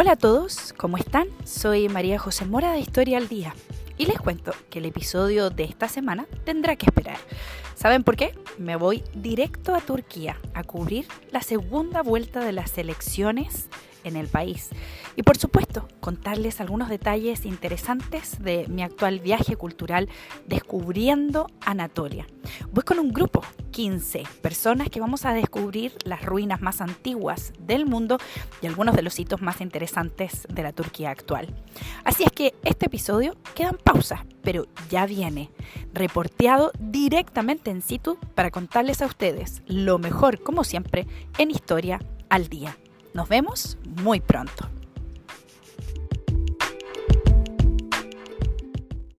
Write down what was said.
Hola a todos, ¿cómo están? Soy María José Mora de Historia al Día y les cuento que el episodio de esta semana tendrá que esperar. ¿Saben por qué? Me voy directo a Turquía a cubrir la segunda vuelta de las elecciones en el país. Y por supuesto, contarles algunos detalles interesantes de mi actual viaje cultural descubriendo Anatolia. Voy con un grupo, 15 personas que vamos a descubrir las ruinas más antiguas del mundo y algunos de los sitios más interesantes de la Turquía actual. Así es que este episodio queda en pausa, pero ya viene, reporteado directamente en situ para contarles a ustedes lo mejor, como siempre, en historia al día. Nos vemos muy pronto.